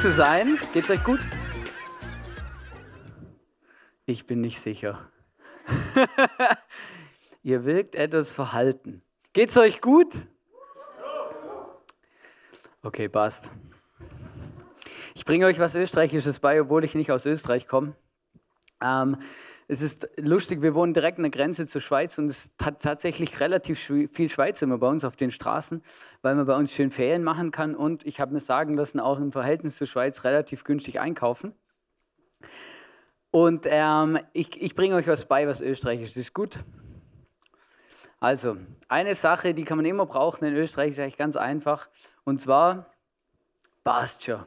zu sein. Geht's euch gut? Ich bin nicht sicher. Ihr wirkt etwas verhalten. Geht's euch gut? Okay, passt. Ich bringe euch was Österreichisches bei, obwohl ich nicht aus Österreich komme. Ähm, es ist lustig, wir wohnen direkt an der Grenze zur Schweiz und es hat tatsächlich relativ viel Schweizer immer bei uns auf den Straßen, weil man bei uns schön Ferien machen kann und ich habe mir sagen lassen, auch im Verhältnis zur Schweiz relativ günstig einkaufen. Und ähm, ich, ich bringe euch was bei, was österreichisch ist. Gut? Also, eine Sache, die kann man immer brauchen in Österreich, ist eigentlich ganz einfach. Und zwar passt schon.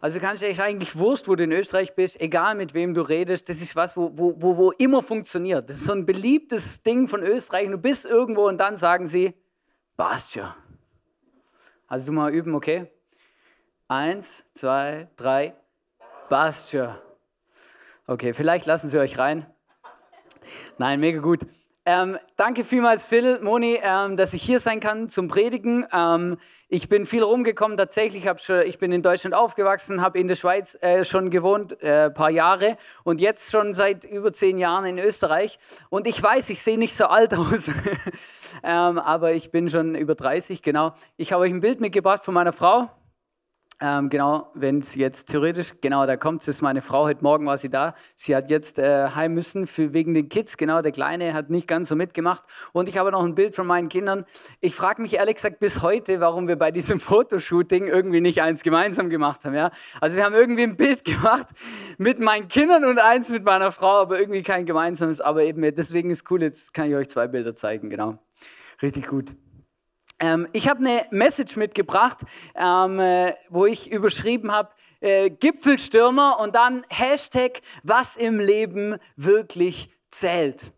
Also kannst du dich eigentlich wurscht, wo du in Österreich bist, egal mit wem du redest, das ist was, wo, wo, wo, wo immer funktioniert. Das ist so ein beliebtes Ding von Österreich. Du bist irgendwo und dann sagen sie, passt schon. Also du mal üben, okay? Eins, zwei, drei, passt schon. Okay, vielleicht lassen sie euch rein. Nein, mega gut. Ähm, danke vielmals, Phil, Moni, ähm, dass ich hier sein kann zum Predigen. Ähm, ich bin viel rumgekommen, tatsächlich. Schon, ich bin in Deutschland aufgewachsen, habe in der Schweiz äh, schon gewohnt, ein äh, paar Jahre und jetzt schon seit über zehn Jahren in Österreich. Und ich weiß, ich sehe nicht so alt aus, ähm, aber ich bin schon über 30, genau. Ich habe euch ein Bild mitgebracht von meiner Frau. Ähm, genau, wenn es jetzt theoretisch, genau, da kommt es, meine Frau, heute Morgen war sie da. Sie hat jetzt äh, heim müssen für, wegen den Kids, genau, der Kleine hat nicht ganz so mitgemacht. Und ich habe noch ein Bild von meinen Kindern. Ich frage mich ehrlich gesagt bis heute, warum wir bei diesem Fotoshooting irgendwie nicht eins gemeinsam gemacht haben. Ja? Also wir haben irgendwie ein Bild gemacht mit meinen Kindern und eins mit meiner Frau, aber irgendwie kein gemeinsames. Aber eben, deswegen ist cool, jetzt kann ich euch zwei Bilder zeigen, genau. Richtig gut. Ähm, ich habe eine Message mitgebracht, ähm, äh, wo ich überschrieben habe, äh, Gipfelstürmer und dann Hashtag, was im Leben wirklich zählt.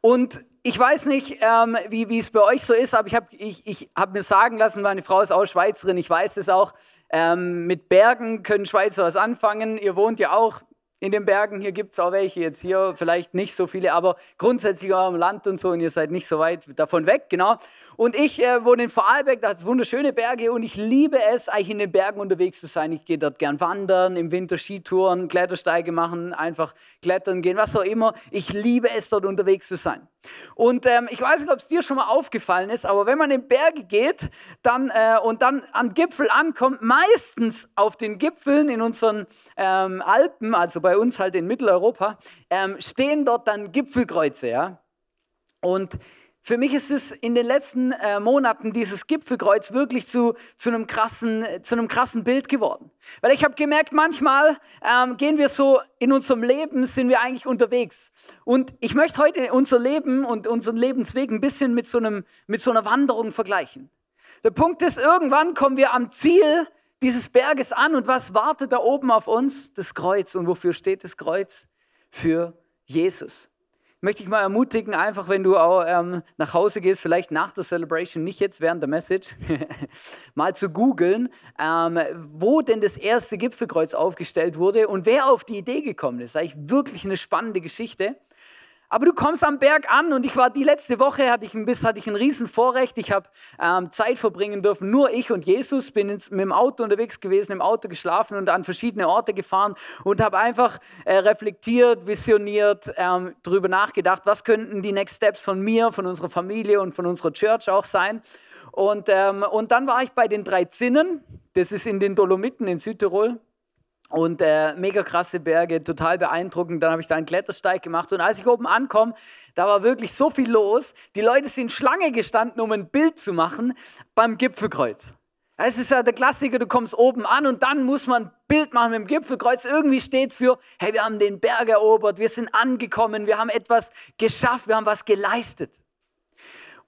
Und ich weiß nicht, ähm, wie es bei euch so ist, aber ich habe ich, ich hab mir sagen lassen, meine Frau ist auch Schweizerin, ich weiß es auch, ähm, mit Bergen können Schweizer was anfangen. Ihr wohnt ja auch in den Bergen. Hier gibt es auch welche, jetzt hier vielleicht nicht so viele, aber grundsätzlich auch im Land und so und ihr seid nicht so weit davon weg, genau. Und ich äh, wohne in Vorarlberg, da hat es wunderschöne Berge und ich liebe es, eigentlich in den Bergen unterwegs zu sein. Ich gehe dort gern wandern, im Winter Skitouren, Klettersteige machen, einfach klettern gehen, was auch immer. Ich liebe es, dort unterwegs zu sein. Und ähm, ich weiß nicht, ob es dir schon mal aufgefallen ist, aber wenn man in Berge geht dann, äh, und dann am Gipfel ankommt, meistens auf den Gipfeln in unseren ähm, Alpen, also bei uns halt in Mitteleuropa, ähm, stehen dort dann Gipfelkreuze. Ja? Und für mich ist es in den letzten äh, Monaten dieses Gipfelkreuz wirklich zu, zu, einem krassen, zu einem krassen Bild geworden. Weil ich habe gemerkt, manchmal ähm, gehen wir so in unserem Leben, sind wir eigentlich unterwegs. Und ich möchte heute unser Leben und unseren Lebensweg ein bisschen mit so, einem, mit so einer Wanderung vergleichen. Der Punkt ist, irgendwann kommen wir am Ziel dieses Berges an und was wartet da oben auf uns? Das Kreuz. Und wofür steht das Kreuz? Für Jesus möchte ich mal ermutigen, einfach wenn du auch ähm, nach Hause gehst, vielleicht nach der Celebration, nicht jetzt während der Message, mal zu googeln, ähm, wo denn das erste Gipfelkreuz aufgestellt wurde und wer auf die Idee gekommen ist. Eigentlich wirklich eine spannende Geschichte. Aber du kommst am Berg an und ich war die letzte Woche, hatte ich ein, bisschen, hatte ich ein Riesenvorrecht. Ich habe ähm, Zeit verbringen dürfen, nur ich und Jesus. Bin ins, mit dem Auto unterwegs gewesen, im Auto geschlafen und an verschiedene Orte gefahren und habe einfach äh, reflektiert, visioniert, ähm, darüber nachgedacht, was könnten die Next Steps von mir, von unserer Familie und von unserer Church auch sein. Und, ähm, und dann war ich bei den drei Zinnen. Das ist in den Dolomiten in Südtirol. Und äh, mega krasse Berge, total beeindruckend. Dann habe ich da einen Klettersteig gemacht. Und als ich oben ankomme, da war wirklich so viel los. Die Leute sind Schlange gestanden, um ein Bild zu machen beim Gipfelkreuz. Es ist ja der Klassiker, du kommst oben an und dann muss man ein Bild machen mit dem Gipfelkreuz. Irgendwie steht es für, hey, wir haben den Berg erobert, wir sind angekommen, wir haben etwas geschafft, wir haben was geleistet.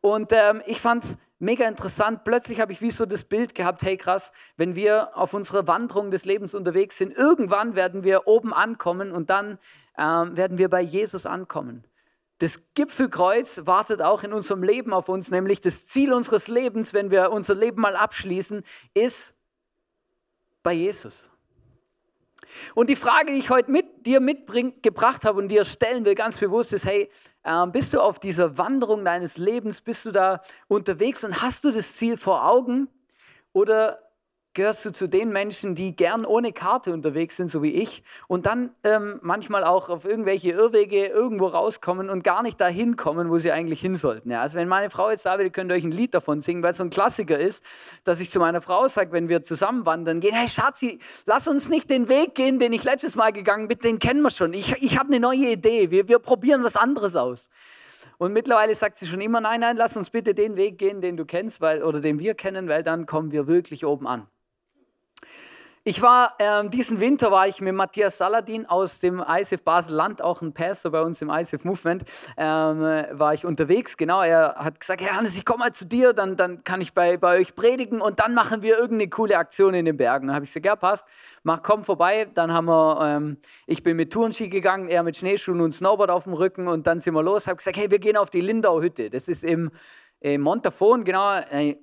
Und ähm, ich fand es mega interessant. Plötzlich habe ich wie so das Bild gehabt, hey krass, wenn wir auf unserer Wanderung des Lebens unterwegs sind, irgendwann werden wir oben ankommen und dann ähm, werden wir bei Jesus ankommen. Das Gipfelkreuz wartet auch in unserem Leben auf uns, nämlich das Ziel unseres Lebens, wenn wir unser Leben mal abschließen, ist bei Jesus. Und die Frage, die ich heute mit dir mitgebracht habe und dir stellen will, ganz bewusst ist, hey, äh, bist du auf dieser Wanderung deines Lebens, bist du da unterwegs und hast du das Ziel vor Augen? Oder gehörst du zu den Menschen, die gern ohne Karte unterwegs sind, so wie ich, und dann ähm, manchmal auch auf irgendwelche Irrwege irgendwo rauskommen und gar nicht dahin kommen, wo sie eigentlich hin sollten. Ja, also wenn meine Frau jetzt da wäre, könnt ihr euch ein Lied davon singen, weil es so ein Klassiker ist, dass ich zu meiner Frau sage, wenn wir zusammen wandern gehen, hey Schatzi, lass uns nicht den Weg gehen, den ich letztes Mal gegangen bin, den kennen wir schon. Ich, ich habe eine neue Idee, wir, wir probieren was anderes aus. Und mittlerweile sagt sie schon immer, nein, nein, lass uns bitte den Weg gehen, den du kennst, weil, oder den wir kennen, weil dann kommen wir wirklich oben an. Ich war, ähm, diesen Winter war ich mit Matthias Saladin aus dem ISF Basel-Land, auch ein Pastor bei uns im ISF Movement, ähm, war ich unterwegs. Genau, er hat gesagt, Herr Hannes, ich komme mal zu dir, dann, dann kann ich bei, bei euch predigen und dann machen wir irgendeine coole Aktion in den Bergen. Dann habe ich gesagt, ja passt, mach, komm vorbei. Dann haben wir, ähm, ich bin mit Tourenski gegangen, er mit Schneeschuhen und Snowboard auf dem Rücken und dann sind wir los. Habe gesagt, hey, wir gehen auf die Lindau-Hütte. Das ist im, im Montafon, genau, äh,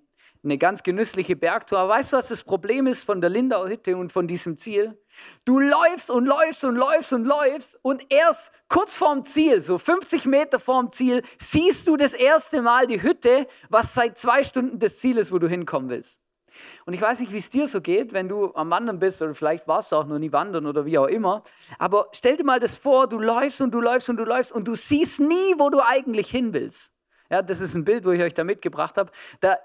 eine ganz genüssliche Bergtour. Aber weißt du, was das Problem ist von der Lindauer Hütte und von diesem Ziel? Du läufst und läufst und läufst und läufst und erst kurz vorm Ziel, so 50 Meter vorm Ziel, siehst du das erste Mal die Hütte, was seit zwei Stunden das Ziel ist, wo du hinkommen willst. Und ich weiß nicht, wie es dir so geht, wenn du am Wandern bist oder vielleicht warst du auch noch nie wandern oder wie auch immer. Aber stell dir mal das vor, du läufst und du läufst und du läufst und du siehst nie, wo du eigentlich hin willst. Ja, das ist ein Bild, wo ich euch da mitgebracht habe. Da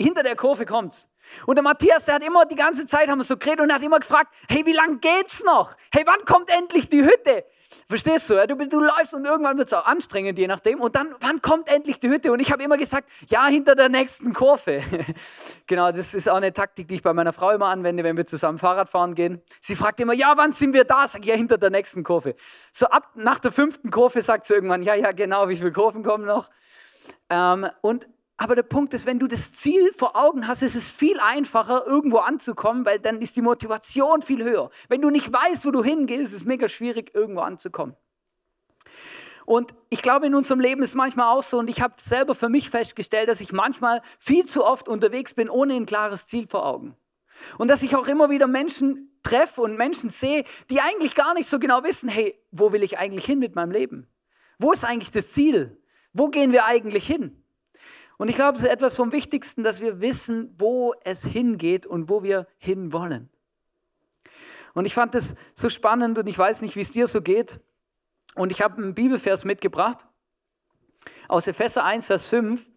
hinter der Kurve kommt's. Und der Matthias, der hat immer die ganze Zeit, haben wir so geredet und hat immer gefragt, hey, wie lange geht's noch? Hey, wann kommt endlich die Hütte? Verstehst du? Du, du läufst und irgendwann wird es auch anstrengend, je nachdem. Und dann, wann kommt endlich die Hütte? Und ich habe immer gesagt, ja, hinter der nächsten Kurve. genau, das ist auch eine Taktik, die ich bei meiner Frau immer anwende, wenn wir zusammen Fahrrad fahren gehen. Sie fragt immer, ja, wann sind wir da? Sag ich, ja, hinter der nächsten Kurve. So ab nach der fünften Kurve sagt sie irgendwann, ja, ja, genau, wie viele Kurven kommen noch? Ähm, und aber der Punkt ist, wenn du das Ziel vor Augen hast, ist es viel einfacher, irgendwo anzukommen, weil dann ist die Motivation viel höher. Wenn du nicht weißt, wo du hingehst, ist es mega schwierig, irgendwo anzukommen. Und ich glaube, in unserem Leben ist manchmal auch so, und ich habe selber für mich festgestellt, dass ich manchmal viel zu oft unterwegs bin, ohne ein klares Ziel vor Augen. Und dass ich auch immer wieder Menschen treffe und Menschen sehe, die eigentlich gar nicht so genau wissen, hey, wo will ich eigentlich hin mit meinem Leben? Wo ist eigentlich das Ziel? Wo gehen wir eigentlich hin? Und ich glaube, es ist etwas vom Wichtigsten, dass wir wissen, wo es hingeht und wo wir hinwollen. Und ich fand das so spannend und ich weiß nicht, wie es dir so geht. Und ich habe einen Bibelvers mitgebracht aus Epheser 1, Vers 5,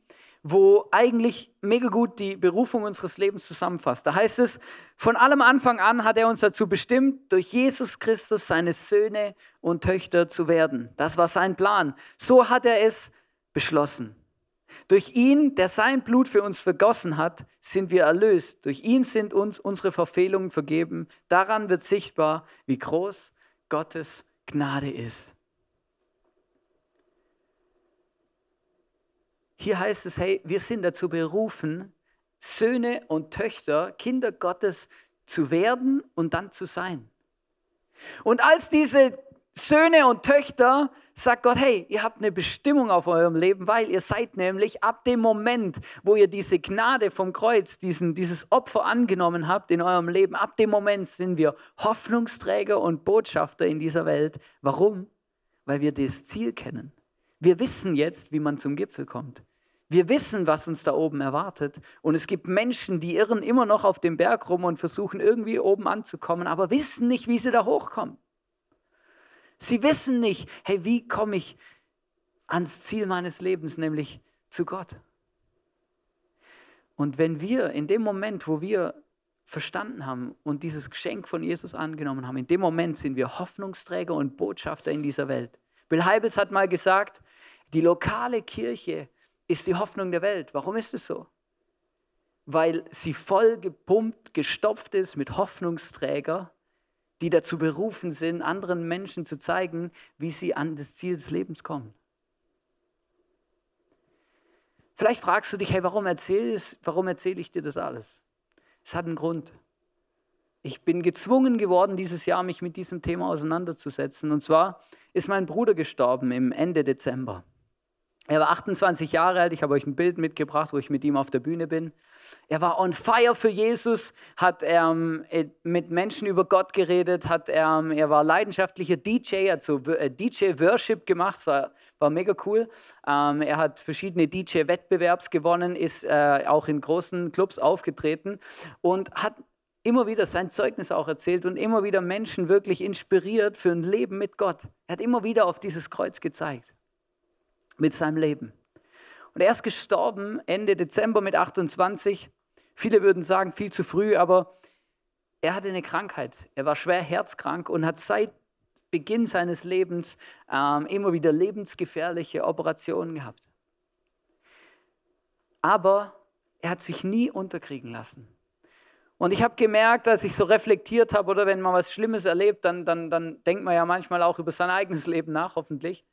wo eigentlich mega gut die Berufung unseres Lebens zusammenfasst. Da heißt es, von allem Anfang an hat er uns dazu bestimmt, durch Jesus Christus seine Söhne und Töchter zu werden. Das war sein Plan. So hat er es beschlossen. Durch ihn, der sein Blut für uns vergossen hat, sind wir erlöst. Durch ihn sind uns unsere Verfehlungen vergeben. Daran wird sichtbar, wie groß Gottes Gnade ist. Hier heißt es, hey, wir sind dazu berufen, Söhne und Töchter, Kinder Gottes zu werden und dann zu sein. Und als diese Söhne und Töchter sagt Gott, hey, ihr habt eine Bestimmung auf eurem Leben, weil ihr seid nämlich ab dem Moment, wo ihr diese Gnade vom Kreuz, diesen, dieses Opfer angenommen habt in eurem Leben, ab dem Moment sind wir Hoffnungsträger und Botschafter in dieser Welt. Warum? Weil wir das Ziel kennen. Wir wissen jetzt, wie man zum Gipfel kommt. Wir wissen, was uns da oben erwartet. Und es gibt Menschen, die irren immer noch auf dem Berg rum und versuchen irgendwie oben anzukommen, aber wissen nicht, wie sie da hochkommen. Sie wissen nicht, hey, wie komme ich ans Ziel meines Lebens, nämlich zu Gott. Und wenn wir in dem Moment, wo wir verstanden haben und dieses Geschenk von Jesus angenommen haben, in dem Moment sind wir Hoffnungsträger und Botschafter in dieser Welt. Bill Heibels hat mal gesagt, die lokale Kirche ist die Hoffnung der Welt. Warum ist es so? Weil sie voll gepumpt, gestopft ist mit Hoffnungsträger, die dazu berufen sind, anderen Menschen zu zeigen, wie sie an das Ziel des Lebens kommen. Vielleicht fragst du dich, hey, warum erzähle erzähl ich dir das alles? Es hat einen Grund. Ich bin gezwungen geworden, dieses Jahr mich mit diesem Thema auseinanderzusetzen. Und zwar ist mein Bruder gestorben im Ende Dezember. Er war 28 Jahre alt. Ich habe euch ein Bild mitgebracht, wo ich mit ihm auf der Bühne bin. Er war on fire für Jesus, hat ähm, äh, mit Menschen über Gott geredet, hat, ähm, er war leidenschaftlicher DJ, hat so äh, DJ-Worship gemacht, war, war mega cool. Ähm, er hat verschiedene DJ-Wettbewerbs gewonnen, ist äh, auch in großen Clubs aufgetreten und hat immer wieder sein Zeugnis auch erzählt und immer wieder Menschen wirklich inspiriert für ein Leben mit Gott. Er hat immer wieder auf dieses Kreuz gezeigt mit seinem Leben. Und er ist gestorben Ende Dezember mit 28. Viele würden sagen, viel zu früh, aber er hatte eine Krankheit. Er war schwer herzkrank und hat seit Beginn seines Lebens ähm, immer wieder lebensgefährliche Operationen gehabt. Aber er hat sich nie unterkriegen lassen. Und ich habe gemerkt, als ich so reflektiert habe oder wenn man was Schlimmes erlebt, dann, dann, dann denkt man ja manchmal auch über sein eigenes Leben nach, hoffentlich.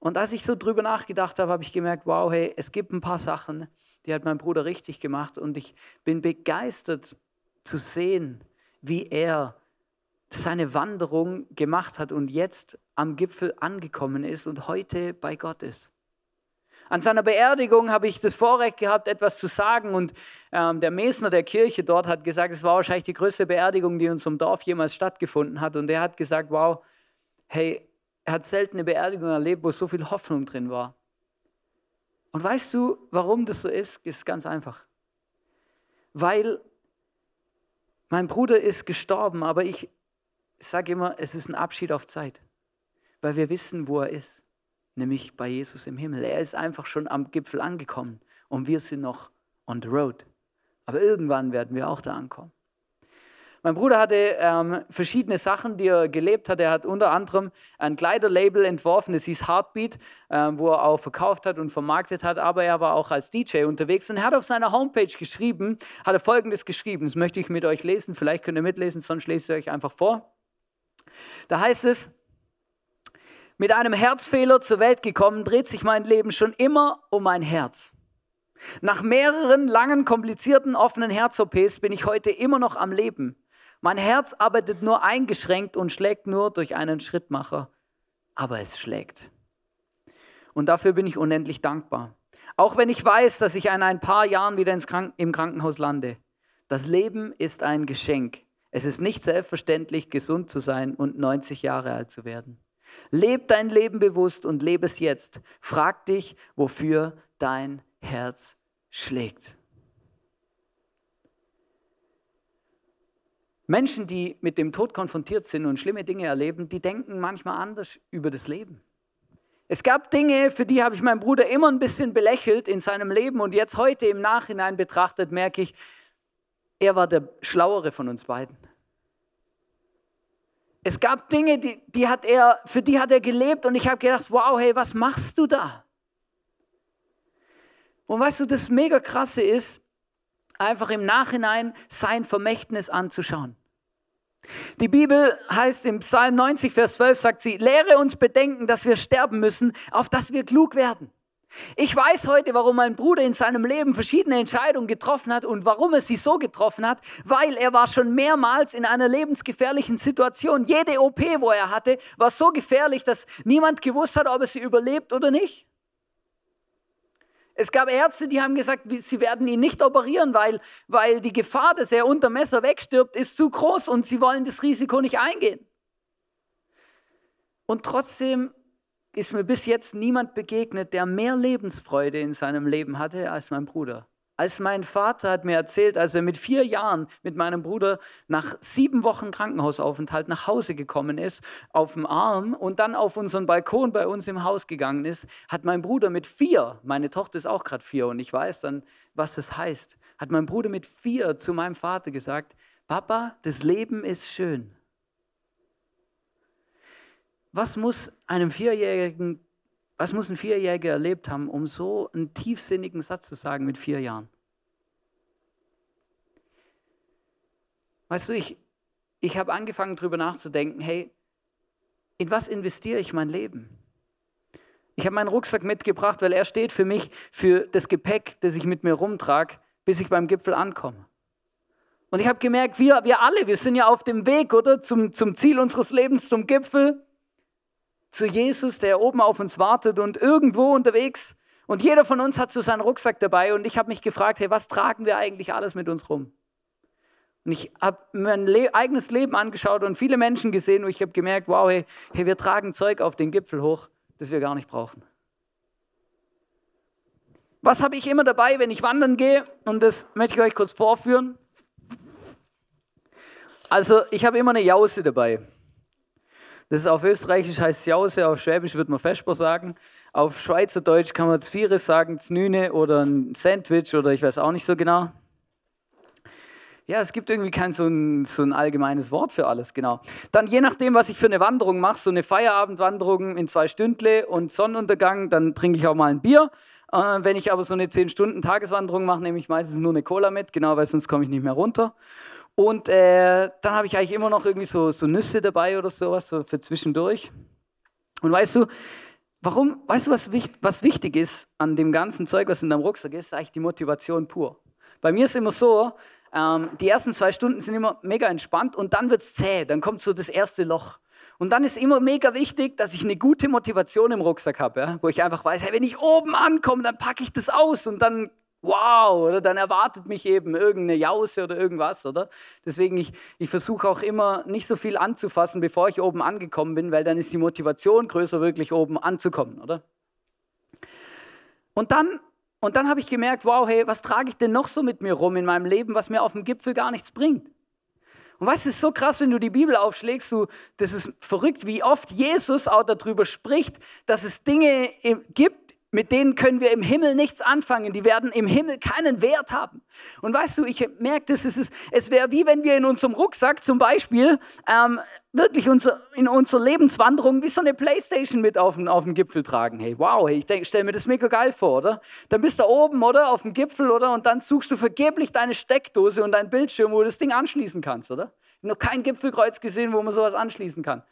Und als ich so drüber nachgedacht habe, habe ich gemerkt, wow, hey, es gibt ein paar Sachen, die hat mein Bruder richtig gemacht. Und ich bin begeistert zu sehen, wie er seine Wanderung gemacht hat und jetzt am Gipfel angekommen ist und heute bei Gott ist. An seiner Beerdigung habe ich das Vorrecht gehabt, etwas zu sagen. Und ähm, der Mesner der Kirche dort hat gesagt, es war wahrscheinlich die größte Beerdigung, die in unserem Dorf jemals stattgefunden hat. Und er hat gesagt, wow, hey, er hat selten eine Beerdigung erlebt, wo so viel Hoffnung drin war. Und weißt du, warum das so ist? Ist ganz einfach. Weil mein Bruder ist gestorben, aber ich sage immer, es ist ein Abschied auf Zeit. Weil wir wissen, wo er ist. Nämlich bei Jesus im Himmel. Er ist einfach schon am Gipfel angekommen und wir sind noch on the road. Aber irgendwann werden wir auch da ankommen. Mein Bruder hatte ähm, verschiedene Sachen, die er gelebt hat. Er hat unter anderem ein Kleiderlabel entworfen, das hieß Heartbeat, ähm, wo er auch verkauft hat und vermarktet hat. Aber er war auch als DJ unterwegs und er hat auf seiner Homepage geschrieben, hat er Folgendes geschrieben. Das möchte ich mit euch lesen. Vielleicht könnt ihr mitlesen, sonst lese ich euch einfach vor. Da heißt es, mit einem Herzfehler zur Welt gekommen, dreht sich mein Leben schon immer um mein Herz. Nach mehreren langen, komplizierten, offenen Herz-OPs bin ich heute immer noch am Leben. Mein Herz arbeitet nur eingeschränkt und schlägt nur durch einen Schrittmacher, aber es schlägt. Und dafür bin ich unendlich dankbar. Auch wenn ich weiß, dass ich in ein paar Jahren wieder Kranken im Krankenhaus lande. Das Leben ist ein Geschenk. Es ist nicht selbstverständlich, gesund zu sein und 90 Jahre alt zu werden. Leb dein Leben bewusst und lebe es jetzt. Frag dich, wofür dein Herz schlägt. Menschen, die mit dem Tod konfrontiert sind und schlimme Dinge erleben, die denken manchmal anders über das Leben. Es gab Dinge, für die habe ich meinen Bruder immer ein bisschen belächelt in seinem Leben und jetzt heute im Nachhinein betrachtet merke ich, er war der Schlauere von uns beiden. Es gab Dinge, die, die hat er, für die hat er gelebt und ich habe gedacht, wow, hey, was machst du da? Und weißt du, das mega krasse ist, einfach im Nachhinein sein Vermächtnis anzuschauen. Die Bibel heißt im Psalm 90, Vers 12, sagt sie, lehre uns bedenken, dass wir sterben müssen, auf dass wir klug werden. Ich weiß heute, warum mein Bruder in seinem Leben verschiedene Entscheidungen getroffen hat und warum er sie so getroffen hat, weil er war schon mehrmals in einer lebensgefährlichen Situation. Jede OP, wo er hatte, war so gefährlich, dass niemand gewusst hat, ob er sie überlebt oder nicht. Es gab Ärzte, die haben gesagt, sie werden ihn nicht operieren, weil, weil die Gefahr, dass er unter Messer wegstirbt, ist zu groß und sie wollen das Risiko nicht eingehen. Und trotzdem ist mir bis jetzt niemand begegnet, der mehr Lebensfreude in seinem Leben hatte als mein Bruder. Als mein Vater hat mir erzählt, als er mit vier Jahren mit meinem Bruder nach sieben Wochen Krankenhausaufenthalt nach Hause gekommen ist, auf dem Arm und dann auf unseren Balkon bei uns im Haus gegangen ist, hat mein Bruder mit vier, meine Tochter ist auch gerade vier und ich weiß dann, was das heißt, hat mein Bruder mit vier zu meinem Vater gesagt, Papa, das Leben ist schön. Was muss einem Vierjährigen was muss ein Vierjähriger erlebt haben, um so einen tiefsinnigen Satz zu sagen mit vier Jahren? Weißt du, ich, ich habe angefangen darüber nachzudenken, hey, in was investiere ich mein Leben? Ich habe meinen Rucksack mitgebracht, weil er steht für mich für das Gepäck, das ich mit mir rumtrage, bis ich beim Gipfel ankomme. Und ich habe gemerkt, wir, wir alle, wir sind ja auf dem Weg, oder? Zum, zum Ziel unseres Lebens, zum Gipfel zu Jesus, der oben auf uns wartet und irgendwo unterwegs. Und jeder von uns hat so seinen Rucksack dabei. Und ich habe mich gefragt, hey, was tragen wir eigentlich alles mit uns rum? Und ich habe mein Le eigenes Leben angeschaut und viele Menschen gesehen und ich habe gemerkt, wow, hey, hey, wir tragen Zeug auf den Gipfel hoch, das wir gar nicht brauchen. Was habe ich immer dabei, wenn ich wandern gehe? Und das möchte ich euch kurz vorführen. Also, ich habe immer eine Jause dabei. Das ist auf Österreichisch heißt Jause, auf Schwäbisch wird man Vesper sagen. Auf Schweizerdeutsch kann man Zvieres sagen, Znüne oder ein Sandwich oder ich weiß auch nicht so genau. Ja, es gibt irgendwie kein so ein, so ein allgemeines Wort für alles, genau. Dann je nachdem, was ich für eine Wanderung mache, so eine Feierabendwanderung in zwei Stündle und Sonnenuntergang, dann trinke ich auch mal ein Bier. Äh, wenn ich aber so eine 10-Stunden-Tageswanderung mache, nehme ich meistens nur eine Cola mit, genau, weil sonst komme ich nicht mehr runter. Und äh, dann habe ich eigentlich immer noch irgendwie so, so Nüsse dabei oder sowas, so für zwischendurch. Und weißt du, warum, weißt du, was, wichtig, was wichtig ist an dem ganzen Zeug, was in deinem Rucksack ist, ist eigentlich die Motivation pur. Bei mir ist immer so, ähm, die ersten zwei Stunden sind immer mega entspannt und dann wird es zäh, dann kommt so das erste Loch. Und dann ist immer mega wichtig, dass ich eine gute Motivation im Rucksack habe, ja? wo ich einfach weiß, hey, wenn ich oben ankomme, dann packe ich das aus und dann wow, oder dann erwartet mich eben irgendeine Jause oder irgendwas, oder? Deswegen, ich, ich versuche auch immer nicht so viel anzufassen, bevor ich oben angekommen bin, weil dann ist die Motivation größer, wirklich oben anzukommen, oder? Und dann, und dann habe ich gemerkt, wow, hey, was trage ich denn noch so mit mir rum in meinem Leben, was mir auf dem Gipfel gar nichts bringt? Und weißt du, es ist so krass, wenn du die Bibel aufschlägst, du, das ist verrückt, wie oft Jesus auch darüber spricht, dass es Dinge gibt, mit denen können wir im Himmel nichts anfangen. Die werden im Himmel keinen Wert haben. Und weißt du, ich merke, es, ist, es wäre wie wenn wir in unserem Rucksack zum Beispiel ähm, wirklich unser, in unserer Lebenswanderung wie so eine Playstation mit auf den, auf den Gipfel tragen. Hey, wow, hey, ich stelle mir das mega geil vor, oder? Dann bist du da oben, oder? Auf dem Gipfel, oder? Und dann suchst du vergeblich deine Steckdose und deinen Bildschirm, wo du das Ding anschließen kannst, oder? Ich habe noch kein Gipfelkreuz gesehen, wo man sowas anschließen kann.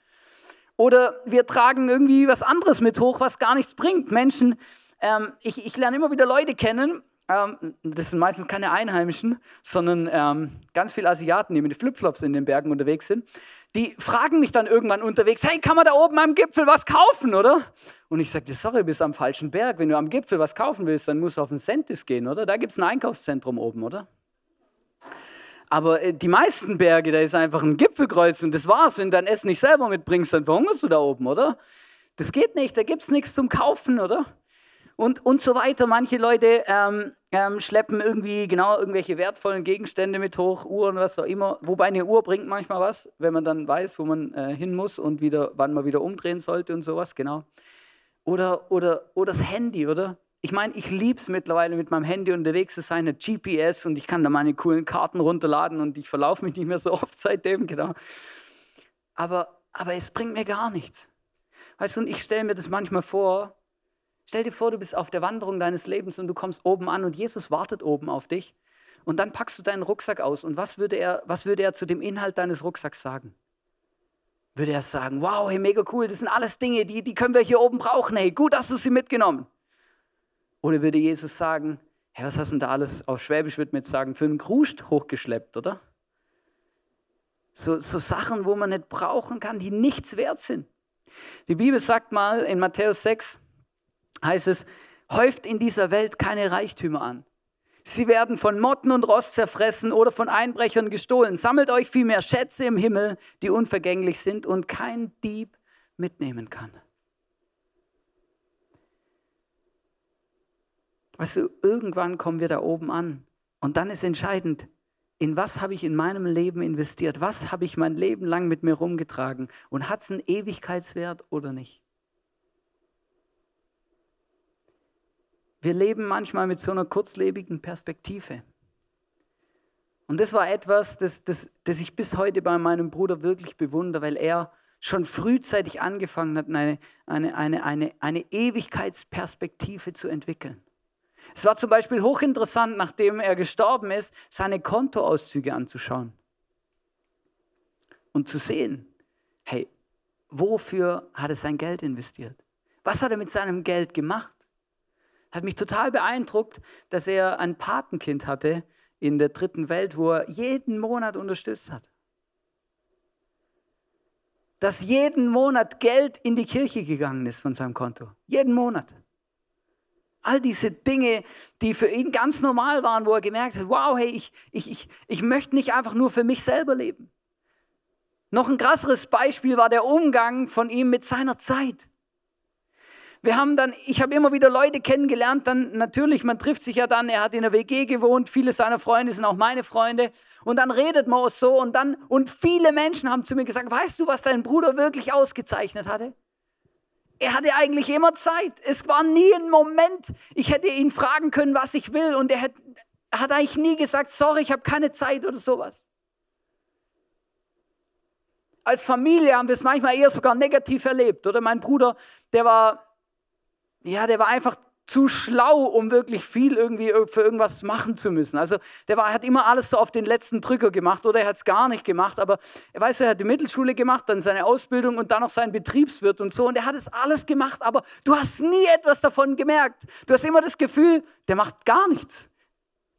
Oder wir tragen irgendwie was anderes mit hoch, was gar nichts bringt. Menschen, ähm, ich, ich lerne immer wieder Leute kennen, ähm, das sind meistens keine Einheimischen, sondern ähm, ganz viele Asiaten, die mit Flipflops in den Bergen unterwegs sind. Die fragen mich dann irgendwann unterwegs, hey, kann man da oben am Gipfel was kaufen, oder? Und ich sage, sorry, du bist am falschen Berg. Wenn du am Gipfel was kaufen willst, dann musst du auf den Sentis gehen, oder? Da gibt es ein Einkaufszentrum oben, oder? Aber äh, die meisten Berge, da ist einfach ein Gipfelkreuz und das war's. Wenn du dein Essen nicht selber mitbringst, dann verhungerst du da oben, oder? Das geht nicht, da gibt es nichts zum Kaufen, oder? Und, und so weiter. Manche Leute ähm, ähm, schleppen irgendwie genau irgendwelche wertvollen Gegenstände mit hoch, Uhren, was auch immer. Wobei eine Uhr bringt manchmal was, wenn man dann weiß, wo man äh, hin muss und wieder, wann man wieder umdrehen sollte und sowas, genau. Oder, oder, oder das Handy, oder? Ich meine, ich liebe es mittlerweile mit meinem Handy unterwegs zu sein, eine GPS und ich kann da meine coolen Karten runterladen und ich verlaufe mich nicht mehr so oft seitdem, genau. Aber, aber es bringt mir gar nichts. Weißt du, und ich stelle mir das manchmal vor, stell dir vor, du bist auf der Wanderung deines Lebens und du kommst oben an und Jesus wartet oben auf dich und dann packst du deinen Rucksack aus und was würde er, was würde er zu dem Inhalt deines Rucksacks sagen? Würde er sagen, wow, hey, mega cool, das sind alles Dinge, die, die können wir hier oben brauchen, hey, gut, hast du sie mitgenommen. Oder würde Jesus sagen, Herr, was hast denn da alles, auf Schwäbisch würde man jetzt sagen, für einen Kruscht hochgeschleppt, oder? So, so Sachen, wo man nicht brauchen kann, die nichts wert sind. Die Bibel sagt mal in Matthäus 6, heißt es, häuft in dieser Welt keine Reichtümer an. Sie werden von Motten und Rost zerfressen oder von Einbrechern gestohlen. Sammelt euch vielmehr Schätze im Himmel, die unvergänglich sind und kein Dieb mitnehmen kann. Weißt du, irgendwann kommen wir da oben an. Und dann ist entscheidend, in was habe ich in meinem Leben investiert? Was habe ich mein Leben lang mit mir rumgetragen? Und hat es einen Ewigkeitswert oder nicht? Wir leben manchmal mit so einer kurzlebigen Perspektive. Und das war etwas, das, das, das ich bis heute bei meinem Bruder wirklich bewundere, weil er schon frühzeitig angefangen hat, eine, eine, eine, eine, eine Ewigkeitsperspektive zu entwickeln. Es war zum Beispiel hochinteressant, nachdem er gestorben ist, seine Kontoauszüge anzuschauen und zu sehen, hey, wofür hat er sein Geld investiert? Was hat er mit seinem Geld gemacht? Hat mich total beeindruckt, dass er ein Patenkind hatte in der dritten Welt, wo er jeden Monat unterstützt hat. Dass jeden Monat Geld in die Kirche gegangen ist von seinem Konto. Jeden Monat. All diese Dinge, die für ihn ganz normal waren, wo er gemerkt hat, wow, hey, ich, ich, ich, ich möchte nicht einfach nur für mich selber leben. Noch ein krasseres Beispiel war der Umgang von ihm mit seiner Zeit. Wir haben dann, ich habe immer wieder Leute kennengelernt, dann natürlich, man trifft sich ja dann, er hat in der WG gewohnt, viele seiner Freunde sind auch meine Freunde und dann redet man so und dann, und viele Menschen haben zu mir gesagt, weißt du, was dein Bruder wirklich ausgezeichnet hatte? Er hatte eigentlich immer Zeit. Es war nie ein Moment, ich hätte ihn fragen können, was ich will und er hat, hat eigentlich nie gesagt, sorry, ich habe keine Zeit oder sowas. Als Familie haben wir es manchmal eher sogar negativ erlebt, oder? Mein Bruder, der war ja, der war einfach zu schlau, um wirklich viel irgendwie für irgendwas machen zu müssen. Also der war, hat immer alles so auf den letzten Drücker gemacht oder er hat es gar nicht gemacht. Aber er weiß, er hat die Mittelschule gemacht, dann seine Ausbildung und dann noch sein Betriebswirt und so. Und er hat es alles gemacht, aber du hast nie etwas davon gemerkt. Du hast immer das Gefühl, der macht gar nichts.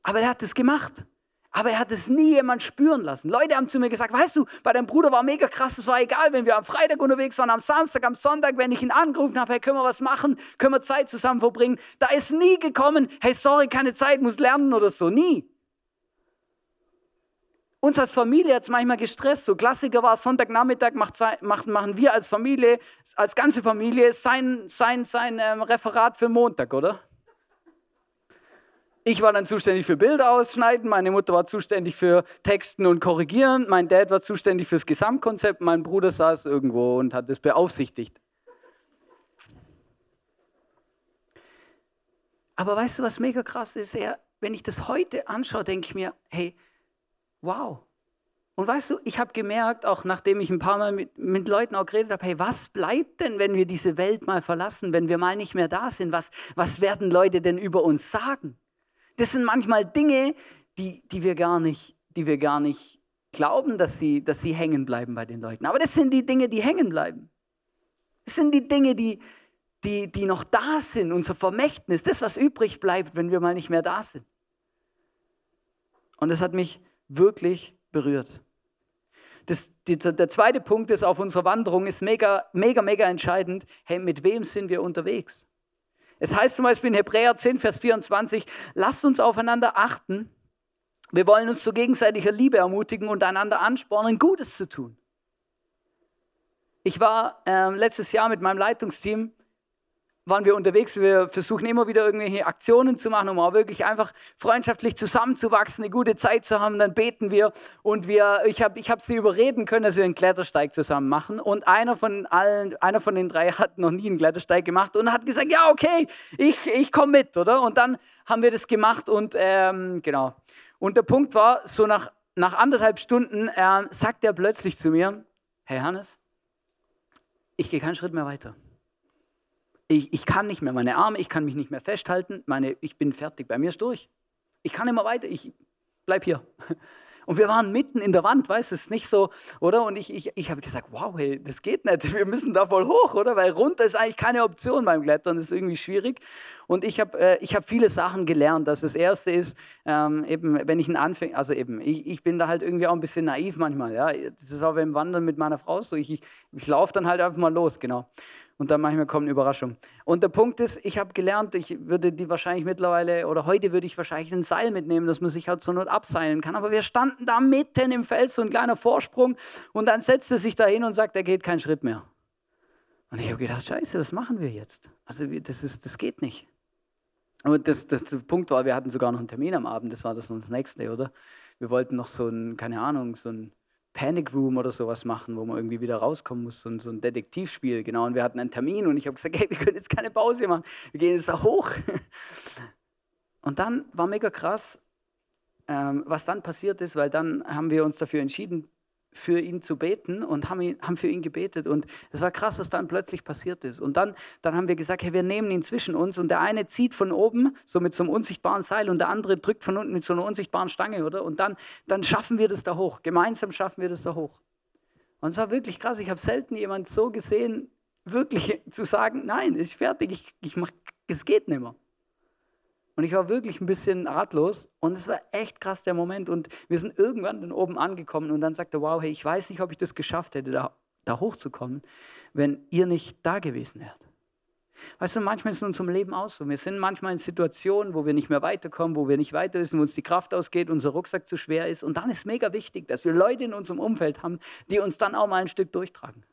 Aber er hat es gemacht. Aber er hat es nie jemand spüren lassen. Leute haben zu mir gesagt, weißt du, bei deinem Bruder war mega krass, es war egal, wenn wir am Freitag unterwegs waren, am Samstag, am Sonntag, wenn ich ihn angerufen habe, hey, können wir was machen, können wir Zeit zusammen verbringen. Da ist nie gekommen, hey, sorry, keine Zeit, muss lernen oder so, nie. Uns als Familie hat es manchmal gestresst. So Klassiker war Sonntagnachmittag, macht, macht, machen wir als Familie, als ganze Familie sein, sein, sein ähm, Referat für Montag, oder? Ich war dann zuständig für Bilder ausschneiden, meine Mutter war zuständig für Texten und Korrigieren, mein Dad war zuständig fürs Gesamtkonzept, mein Bruder saß irgendwo und hat es beaufsichtigt. Aber weißt du, was mega krass ist? wenn ich das heute anschaue, denke ich mir, hey, wow. Und weißt du, ich habe gemerkt, auch nachdem ich ein paar Mal mit, mit Leuten auch geredet habe, hey, was bleibt denn, wenn wir diese Welt mal verlassen, wenn wir mal nicht mehr da sind? Was, was werden Leute denn über uns sagen? Das sind manchmal Dinge, die, die, wir, gar nicht, die wir gar nicht glauben, dass sie, dass sie hängen bleiben bei den Leuten. Aber das sind die Dinge, die hängen bleiben. Das sind die Dinge, die, die, die noch da sind, unser Vermächtnis, das, was übrig bleibt, wenn wir mal nicht mehr da sind. Und das hat mich wirklich berührt. Das, die, der zweite Punkt ist auf unserer Wanderung ist mega, mega, mega entscheidend. Hey, mit wem sind wir unterwegs? Es heißt zum Beispiel in Hebräer 10, Vers 24, lasst uns aufeinander achten. Wir wollen uns zu gegenseitiger Liebe ermutigen und einander anspornen, Gutes zu tun. Ich war äh, letztes Jahr mit meinem Leitungsteam waren wir unterwegs. Wir versuchen immer wieder irgendwelche Aktionen zu machen, um auch wirklich einfach freundschaftlich zusammenzuwachsen, eine gute Zeit zu haben. Dann beten wir und wir, ich habe ich hab sie überreden können, dass wir einen Klettersteig zusammen machen. Und einer von allen, einer von den drei hat noch nie einen Klettersteig gemacht und hat gesagt, ja okay, ich, ich komme mit, oder? Und dann haben wir das gemacht und ähm, genau. Und der Punkt war, so nach, nach anderthalb Stunden äh, sagt er plötzlich zu mir, hey Hannes, ich gehe keinen Schritt mehr weiter ich, ich kann nicht mehr meine Arme, ich kann mich nicht mehr festhalten, meine, ich bin fertig, bei mir ist durch. Ich kann immer weiter, ich bleib hier. Und wir waren mitten in der Wand, weißt du, es ist nicht so, oder? Und ich, ich, ich habe gesagt, wow, hey, das geht nicht, wir müssen da voll hoch, oder? Weil runter ist eigentlich keine Option beim Klettern, das ist irgendwie schwierig. Und ich habe äh, hab viele Sachen gelernt. Das, das Erste ist, ähm, eben, wenn ich ein Anfänger, also eben, ich, ich bin da halt irgendwie auch ein bisschen naiv manchmal, ja. Das ist auch beim Wandern mit meiner Frau so, ich, ich, ich laufe dann halt einfach mal los, genau und dann manchmal kommt eine Überraschung. Und der Punkt ist, ich habe gelernt, ich würde die wahrscheinlich mittlerweile oder heute würde ich wahrscheinlich ein Seil mitnehmen, dass man sich halt zur Not abseilen kann. Aber wir standen da mitten im Fels, so ein kleiner Vorsprung und dann setzte er sich da hin und sagt, er geht keinen Schritt mehr. Und ich habe gedacht, scheiße, was machen wir jetzt? Also das, ist, das geht nicht. Und das, das, der Punkt war, wir hatten sogar noch einen Termin am Abend, das war das das nächste, oder? Wir wollten noch so ein, keine Ahnung, so ein Panic Room oder sowas machen, wo man irgendwie wieder rauskommen muss, so ein, so ein Detektivspiel, genau. Und wir hatten einen Termin und ich habe gesagt, hey, wir können jetzt keine Pause machen, wir gehen jetzt da hoch. Und dann war mega krass, ähm, was dann passiert ist, weil dann haben wir uns dafür entschieden, für ihn zu beten und haben, ihn, haben für ihn gebetet. Und es war krass, was dann plötzlich passiert ist. Und dann, dann haben wir gesagt, hey, wir nehmen ihn zwischen uns. Und der eine zieht von oben, so mit so einem unsichtbaren Seil, und der andere drückt von unten mit so einer unsichtbaren Stange, oder? Und dann, dann schaffen wir das da hoch. Gemeinsam schaffen wir das da hoch. Und es war wirklich krass. Ich habe selten jemand so gesehen, wirklich zu sagen, nein, ist fertig, ich, ich mach, es geht nicht mehr. Und ich war wirklich ein bisschen ratlos und es war echt krass der Moment. Und wir sind irgendwann dann oben angekommen und dann sagte, wow, hey, ich weiß nicht, ob ich das geschafft hätte, da, da hochzukommen, wenn ihr nicht da gewesen wärt. Weißt du, manchmal ist es in unserem Leben auch so. Wir sind manchmal in Situationen, wo wir nicht mehr weiterkommen, wo wir nicht weiter wissen, wo uns die Kraft ausgeht, unser Rucksack zu schwer ist. Und dann ist mega wichtig, dass wir Leute in unserem Umfeld haben, die uns dann auch mal ein Stück durchtragen.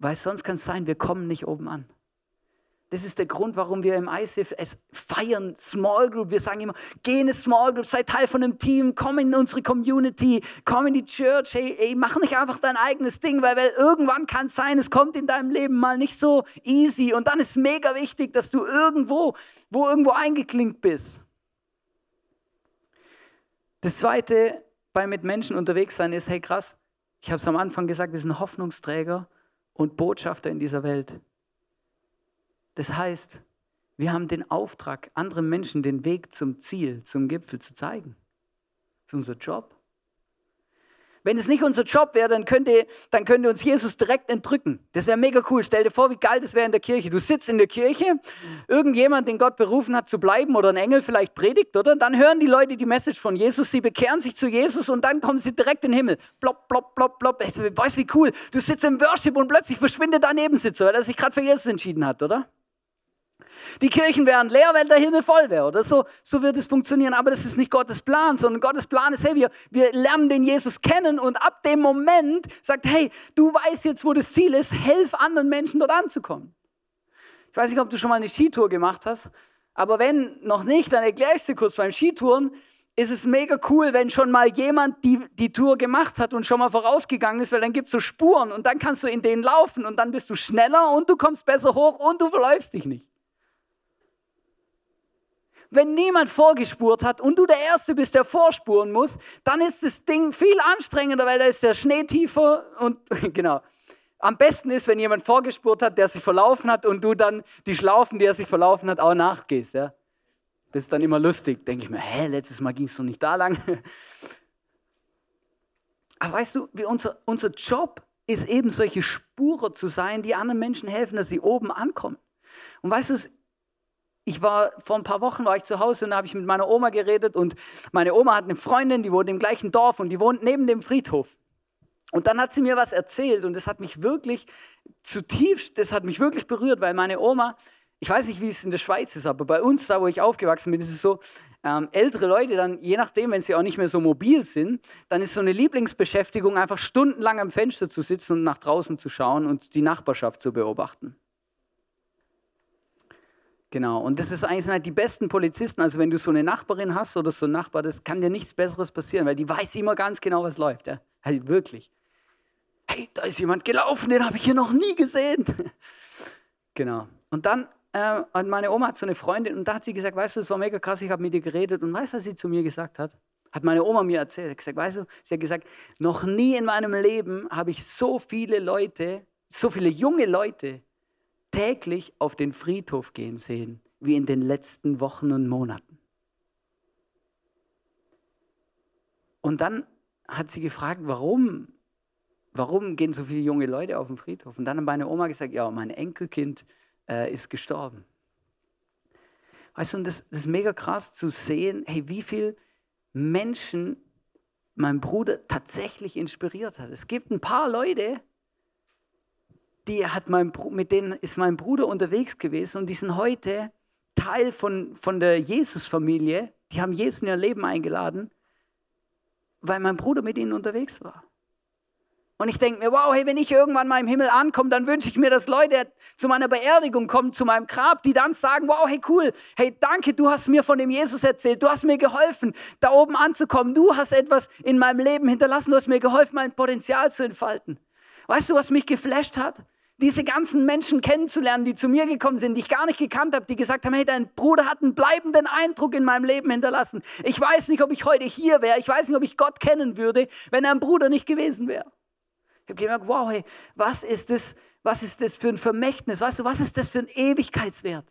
Weil sonst kann es sein, wir kommen nicht oben an. Das ist der Grund, warum wir im ISIF es feiern, Small Group. Wir sagen immer, geh in eine Small Group, sei Teil von einem Team, komm in unsere Community, komm in die Church, hey, hey mach nicht einfach dein eigenes Ding, weil, weil irgendwann kann es sein, es kommt in deinem Leben mal nicht so easy und dann ist mega wichtig, dass du irgendwo, wo irgendwo eingeklinkt bist. Das Zweite beim mit Menschen unterwegs sein ist, hey krass, ich habe es am Anfang gesagt, wir sind Hoffnungsträger und Botschafter in dieser Welt. Das heißt, wir haben den Auftrag, anderen Menschen den Weg zum Ziel, zum Gipfel zu zeigen. Das ist unser Job. Wenn es nicht unser Job wäre, dann könnte, dann könnte uns Jesus direkt entrücken. Das wäre mega cool. Stell dir vor, wie geil das wäre in der Kirche. Du sitzt in der Kirche, irgendjemand, den Gott berufen hat zu bleiben oder ein Engel vielleicht predigt, oder? Dann hören die Leute die Message von Jesus, sie bekehren sich zu Jesus und dann kommen sie direkt in den Himmel. Plop, plop, plop, plop. Weißt du, wie cool? Du sitzt im Worship und plötzlich verschwindet dein Nebensitzer, weil er sich gerade für Jesus entschieden hat, oder? Die Kirchen wären leer, weil der Himmel voll wäre. Oder so, so wird es funktionieren. Aber das ist nicht Gottes Plan, sondern Gottes Plan ist, hey, wir, wir lernen den Jesus kennen und ab dem Moment sagt, hey, du weißt jetzt, wo das Ziel ist, helf anderen Menschen dort anzukommen. Ich weiß nicht, ob du schon mal eine Skitour gemacht hast, aber wenn noch nicht, dann erkläre ich dir kurz. Beim Skitouren ist es mega cool, wenn schon mal jemand die, die Tour gemacht hat und schon mal vorausgegangen ist, weil dann gibt es so Spuren und dann kannst du in denen laufen und dann bist du schneller und du kommst besser hoch und du verläufst dich nicht. Wenn niemand vorgespurt hat und du der Erste bist, der vorspuren muss, dann ist das Ding viel anstrengender, weil da ist der Schnee tiefer und genau. Am besten ist, wenn jemand vorgespurt hat, der sich verlaufen hat und du dann die Schlaufen, die er sich verlaufen hat, auch nachgehst. Ja? Das ist dann immer lustig. Denke ich mir, hä, letztes Mal ging es doch nicht da lang. Aber weißt du, wie unser, unser Job ist eben solche Spuren zu sein, die anderen Menschen helfen, dass sie oben ankommen. Und weißt du, ich war vor ein paar Wochen war ich zu Hause und da habe ich mit meiner Oma geredet und meine Oma hat eine Freundin, die wohnt im gleichen Dorf und die wohnt neben dem Friedhof. Und dann hat sie mir was erzählt und das hat mich wirklich zutiefst, das hat mich wirklich berührt, weil meine Oma, ich weiß nicht, wie es in der Schweiz ist, aber bei uns, da wo ich aufgewachsen bin, ist es so, ähm, ältere Leute dann, je nachdem, wenn sie auch nicht mehr so mobil sind, dann ist so eine Lieblingsbeschäftigung, einfach stundenlang am Fenster zu sitzen und nach draußen zu schauen und die Nachbarschaft zu beobachten. Genau, und das ist eigentlich halt die besten Polizisten. Also wenn du so eine Nachbarin hast oder so einen Nachbar, das kann dir nichts Besseres passieren, weil die weiß immer ganz genau, was läuft. Ja? Halt wirklich. Hey, da ist jemand gelaufen, den habe ich hier noch nie gesehen. genau. Und dann äh, meine Oma hat so eine Freundin und da hat sie gesagt, weißt du, das war mega krass, ich habe mit ihr geredet und weißt du, was sie zu mir gesagt hat? Hat meine Oma mir erzählt. gesagt, weißt du, sie hat gesagt, noch nie in meinem Leben habe ich so viele Leute, so viele junge Leute täglich auf den Friedhof gehen sehen, wie in den letzten Wochen und Monaten. Und dann hat sie gefragt, warum, warum gehen so viele junge Leute auf den Friedhof? Und dann hat meine Oma gesagt, ja, mein Enkelkind äh, ist gestorben. Weißt du, und das, das ist mega krass zu sehen, hey, wie viele Menschen mein Bruder tatsächlich inspiriert hat. Es gibt ein paar Leute, die hat mein, mit denen ist mein Bruder unterwegs gewesen und die sind heute Teil von, von der Jesus-Familie. Die haben Jesus in ihr Leben eingeladen, weil mein Bruder mit ihnen unterwegs war. Und ich denke mir, wow, hey, wenn ich irgendwann mal im Himmel ankomme, dann wünsche ich mir, dass Leute zu meiner Beerdigung kommen, zu meinem Grab, die dann sagen, wow, hey, cool, hey, danke, du hast mir von dem Jesus erzählt, du hast mir geholfen, da oben anzukommen, du hast etwas in meinem Leben hinterlassen, du hast mir geholfen, mein Potenzial zu entfalten. Weißt du, was mich geflasht hat? Diese ganzen Menschen kennenzulernen, die zu mir gekommen sind, die ich gar nicht gekannt habe, die gesagt haben, hey, dein Bruder hat einen bleibenden Eindruck in meinem Leben hinterlassen. Ich weiß nicht, ob ich heute hier wäre. Ich weiß nicht, ob ich Gott kennen würde, wenn er ein Bruder nicht gewesen wäre. Ich habe gemerkt, wow, hey, was ist das, was ist das für ein Vermächtnis? Weißt du, was ist das für ein Ewigkeitswert?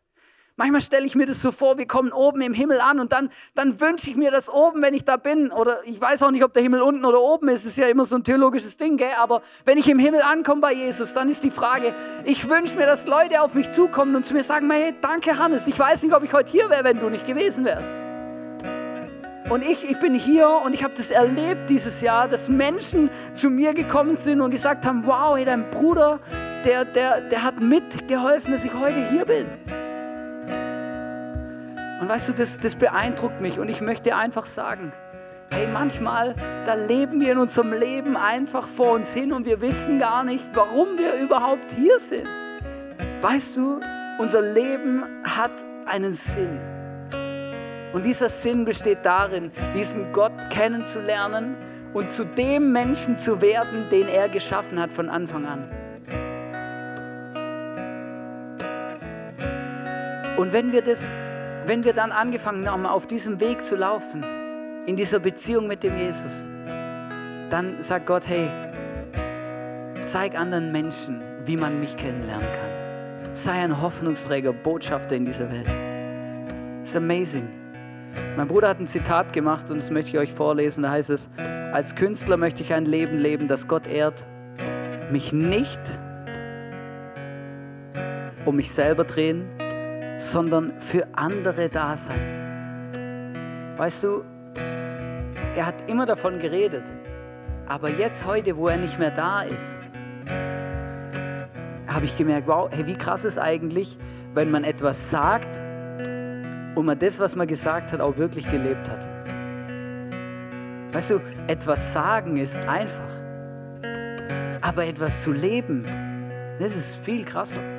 Manchmal stelle ich mir das so vor, wir kommen oben im Himmel an und dann, dann wünsche ich mir das oben, wenn ich da bin. Oder ich weiß auch nicht, ob der Himmel unten oder oben ist. Das ist ja immer so ein theologisches Ding, gell? Aber wenn ich im Himmel ankomme bei Jesus, dann ist die Frage, ich wünsche mir, dass Leute auf mich zukommen und zu mir sagen, hey, danke Hannes, ich weiß nicht, ob ich heute hier wäre, wenn du nicht gewesen wärst. Und ich, ich bin hier und ich habe das erlebt dieses Jahr, dass Menschen zu mir gekommen sind und gesagt haben, wow, hey, dein Bruder, der, der, der hat mitgeholfen, dass ich heute hier bin. Und weißt du, das, das beeindruckt mich und ich möchte einfach sagen, hey, manchmal, da leben wir in unserem Leben einfach vor uns hin und wir wissen gar nicht, warum wir überhaupt hier sind. Weißt du, unser Leben hat einen Sinn. Und dieser Sinn besteht darin, diesen Gott kennenzulernen und zu dem Menschen zu werden, den er geschaffen hat von Anfang an. Und wenn wir, das, wenn wir dann angefangen haben, auf diesem Weg zu laufen, in dieser Beziehung mit dem Jesus, dann sagt Gott, hey, zeig anderen Menschen, wie man mich kennenlernen kann. Sei ein Hoffnungsträger, Botschafter in dieser Welt. It's amazing. Mein Bruder hat ein Zitat gemacht und das möchte ich euch vorlesen. Da heißt es, als Künstler möchte ich ein Leben leben, das Gott ehrt, mich nicht um mich selber drehen, sondern für andere da sein. Weißt du, er hat immer davon geredet, aber jetzt heute, wo er nicht mehr da ist, habe ich gemerkt, wow, hey, wie krass ist eigentlich, wenn man etwas sagt und man das, was man gesagt hat, auch wirklich gelebt hat. Weißt du, etwas sagen ist einfach, aber etwas zu leben, das ist viel krasser.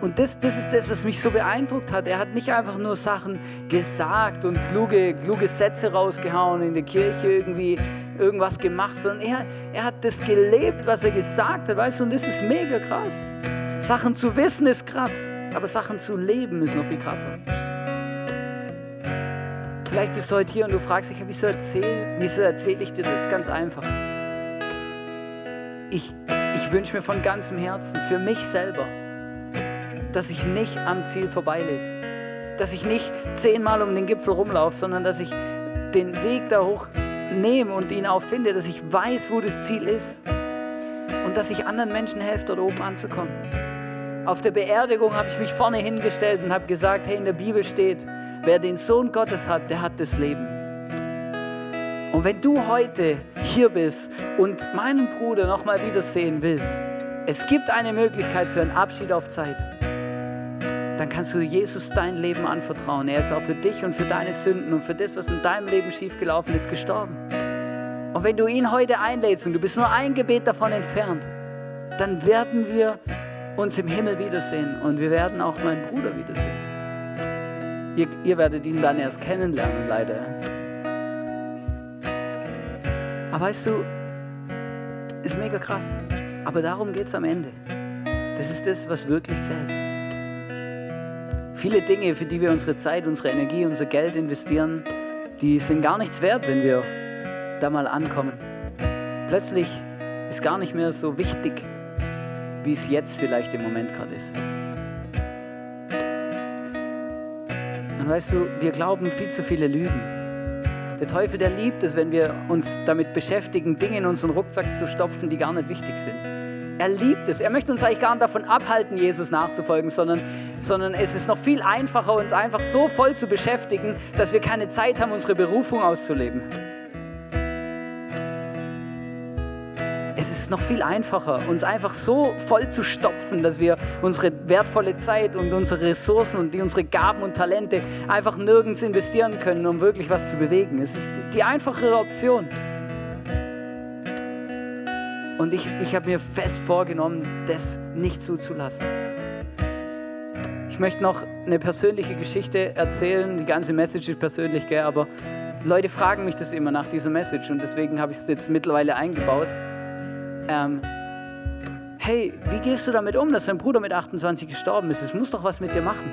Und, das, das ist das, was mich so beeindruckt hat. Er hat nicht einfach nur Sachen gesagt und kluge, kluge Sätze rausgehauen in der Kirche irgendwie irgendwas gemacht, sondern er, er hat das gelebt, was er gesagt hat, weißt du, und das ist mega krass. Sachen zu wissen ist krass, aber Sachen zu leben ist noch viel krasser. Vielleicht bist du heute hier und du fragst dich, wieso erzähle wieso erzähl ich dir das? Ganz einfach. Ich, ich wünsche mir von ganzem Herzen für mich selber, dass ich nicht am Ziel vorbeilebe. Dass ich nicht zehnmal um den Gipfel rumlaufe, sondern dass ich den Weg da hoch nehme und ihn auch finde, dass ich weiß, wo das Ziel ist und dass ich anderen Menschen helfe, dort oben anzukommen. Auf der Beerdigung habe ich mich vorne hingestellt und habe gesagt, hey, in der Bibel steht, Wer den Sohn Gottes hat, der hat das Leben. Und wenn du heute hier bist und meinen Bruder nochmal wiedersehen willst, es gibt eine Möglichkeit für einen Abschied auf Zeit. Dann kannst du Jesus dein Leben anvertrauen. Er ist auch für dich und für deine Sünden und für das, was in deinem Leben schiefgelaufen ist, gestorben. Und wenn du ihn heute einlädst und du bist nur ein Gebet davon entfernt, dann werden wir uns im Himmel wiedersehen und wir werden auch meinen Bruder wiedersehen. Ihr, ihr werdet ihn dann erst kennenlernen, leider. Aber weißt du, ist mega krass. Aber darum geht es am Ende. Das ist das, was wirklich zählt. Viele Dinge, für die wir unsere Zeit, unsere Energie, unser Geld investieren, die sind gar nichts wert, wenn wir da mal ankommen. Plötzlich ist gar nicht mehr so wichtig, wie es jetzt vielleicht im Moment gerade ist. Und weißt du, wir glauben viel zu viele Lügen. Der Teufel, der liebt es, wenn wir uns damit beschäftigen, Dinge in unseren Rucksack zu stopfen, die gar nicht wichtig sind. Er liebt es. Er möchte uns eigentlich gar nicht davon abhalten, Jesus nachzufolgen, sondern, sondern es ist noch viel einfacher, uns einfach so voll zu beschäftigen, dass wir keine Zeit haben, unsere Berufung auszuleben. es ist noch viel einfacher, uns einfach so voll zu stopfen, dass wir unsere wertvolle Zeit und unsere Ressourcen und unsere Gaben und Talente einfach nirgends investieren können, um wirklich was zu bewegen. Es ist die einfachere Option. Und ich, ich habe mir fest vorgenommen, das nicht zuzulassen. Ich möchte noch eine persönliche Geschichte erzählen. Die ganze Message ist persönlich, gell? aber Leute fragen mich das immer nach dieser Message und deswegen habe ich es jetzt mittlerweile eingebaut ähm, hey, wie gehst du damit um, dass dein Bruder mit 28 gestorben ist? Es muss doch was mit dir machen.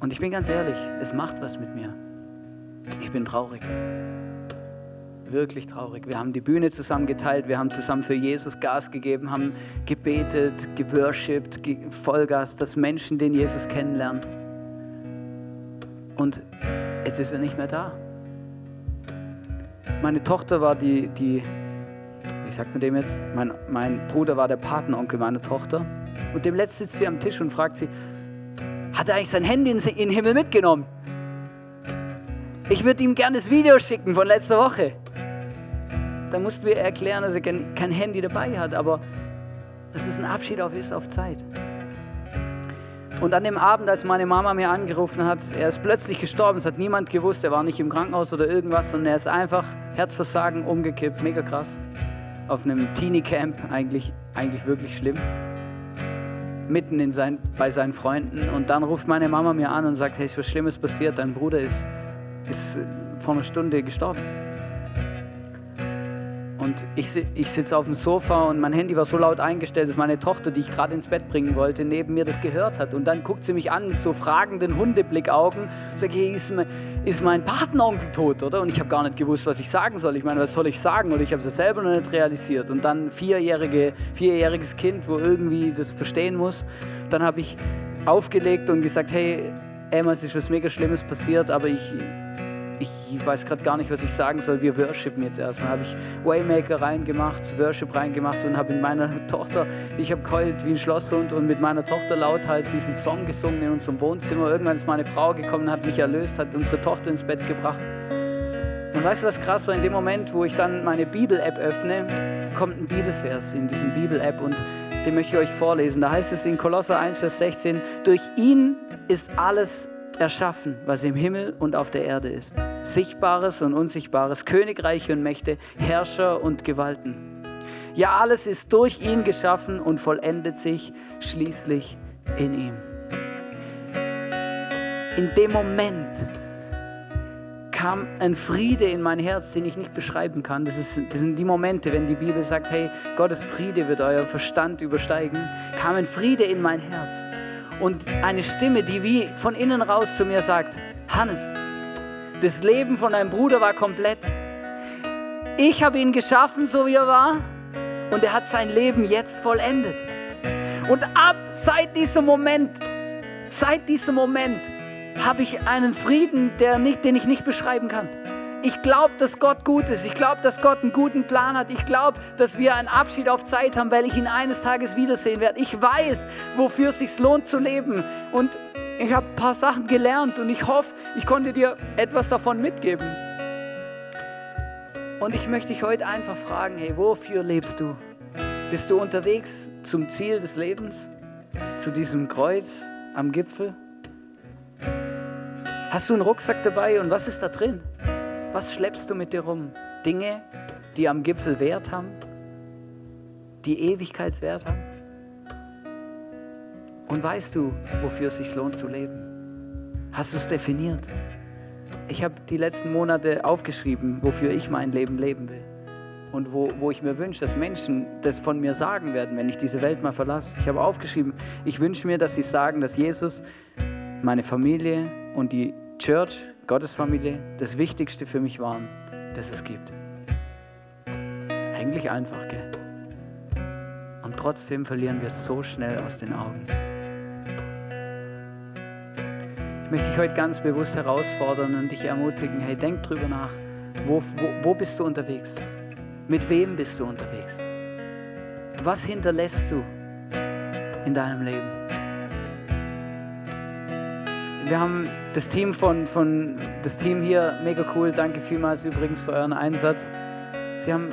Und ich bin ganz ehrlich, es macht was mit mir. Ich bin traurig. Wirklich traurig. Wir haben die Bühne zusammen geteilt, wir haben zusammen für Jesus Gas gegeben, haben gebetet, geworshipped, Vollgas, dass Menschen den Jesus kennenlernen. Und jetzt ist er nicht mehr da. Meine Tochter war die, die wie sagt man dem jetzt? Mein, mein Bruder war der Patenonkel meiner Tochter. Und dem letzten sitzt sie am Tisch und fragt sie, hat er eigentlich sein Handy in den Himmel mitgenommen? Ich würde ihm gerne das Video schicken von letzter Woche. Da mussten wir erklären, dass er kein, kein Handy dabei hat, aber dass es ein Abschied auf ist auf Zeit. Und an dem Abend, als meine Mama mir angerufen hat, er ist plötzlich gestorben, es hat niemand gewusst, er war nicht im Krankenhaus oder irgendwas, sondern er ist einfach Herzversagen umgekippt, mega krass. Auf einem Teenie-Camp, eigentlich, eigentlich wirklich schlimm. Mitten in sein, bei seinen Freunden. Und dann ruft meine Mama mir an und sagt, hey, ist was Schlimmes passiert, dein Bruder ist, ist vor einer Stunde gestorben. Und ich, ich sitze auf dem Sofa und mein Handy war so laut eingestellt, dass meine Tochter, die ich gerade ins Bett bringen wollte, neben mir das gehört hat. Und dann guckt sie mich an mit so fragenden Hundeblickaugen und sagt, hey, ist mein, ist mein Patenonkel tot, oder? Und ich habe gar nicht gewusst, was ich sagen soll. Ich meine, was soll ich sagen? Oder ich habe es selber noch nicht realisiert. Und dann vierjährige, vierjähriges Kind, wo irgendwie das verstehen muss. Dann habe ich aufgelegt und gesagt, hey, Emma, es ist was mega Schlimmes passiert, aber ich, ich weiß gerade gar nicht, was ich sagen soll. Wir worshipen jetzt erstmal. Habe ich Waymaker reingemacht, Worship reingemacht und habe mit meiner Tochter, ich habe geheult wie ein Schlosshund und mit meiner Tochter lauthals diesen Song gesungen in unserem Wohnzimmer. Irgendwann ist meine Frau gekommen, hat mich erlöst, hat unsere Tochter ins Bett gebracht. Und weißt du, was krass war? In dem Moment, wo ich dann meine Bibel-App öffne, kommt ein Bibelvers in diesem Bibel-App und den möchte ich euch vorlesen. Da heißt es in Kolosser 1, Vers 16, durch ihn ist alles erschaffen, was im Himmel und auf der Erde ist. Sichtbares und Unsichtbares, Königreiche und Mächte, Herrscher und Gewalten. Ja, alles ist durch ihn geschaffen und vollendet sich schließlich in ihm. In dem Moment kam ein Friede in mein Herz, den ich nicht beschreiben kann. Das, ist, das sind die Momente, wenn die Bibel sagt, hey, Gottes Friede wird euer Verstand übersteigen, kam ein Friede in mein Herz und eine Stimme, die wie von innen raus zu mir sagt, Hannes, das Leben von deinem Bruder war komplett. Ich habe ihn geschaffen, so wie er war, und er hat sein Leben jetzt vollendet. Und ab seit diesem Moment, seit diesem Moment habe ich einen Frieden, der nicht, den ich nicht beschreiben kann. Ich glaube, dass Gott gut ist. Ich glaube, dass Gott einen guten Plan hat. Ich glaube, dass wir einen Abschied auf Zeit haben, weil ich ihn eines Tages wiedersehen werde. Ich weiß, wofür es sich lohnt zu leben. Und ich habe ein paar Sachen gelernt und ich hoffe, ich konnte dir etwas davon mitgeben. Und ich möchte dich heute einfach fragen, hey, wofür lebst du? Bist du unterwegs zum Ziel des Lebens? Zu diesem Kreuz am Gipfel? Hast du einen Rucksack dabei und was ist da drin? Was schleppst du mit dir rum? Dinge, die am Gipfel Wert haben? Die Ewigkeitswert haben? Und weißt du, wofür es sich lohnt zu leben? Hast du es definiert? Ich habe die letzten Monate aufgeschrieben, wofür ich mein Leben leben will. Und wo, wo ich mir wünsche, dass Menschen das von mir sagen werden, wenn ich diese Welt mal verlasse. Ich habe aufgeschrieben, ich wünsche mir, dass sie sagen, dass Jesus meine Familie und die Church Gottesfamilie das Wichtigste für mich waren, das es gibt. Eigentlich einfach, gell? Und trotzdem verlieren wir es so schnell aus den Augen. Ich möchte dich heute ganz bewusst herausfordern und dich ermutigen, hey, denk drüber nach. Wo, wo, wo bist du unterwegs? Mit wem bist du unterwegs? Was hinterlässt du in deinem Leben? Wir haben das Team von, von das Team hier, mega cool. Danke vielmals übrigens für euren Einsatz. Sie haben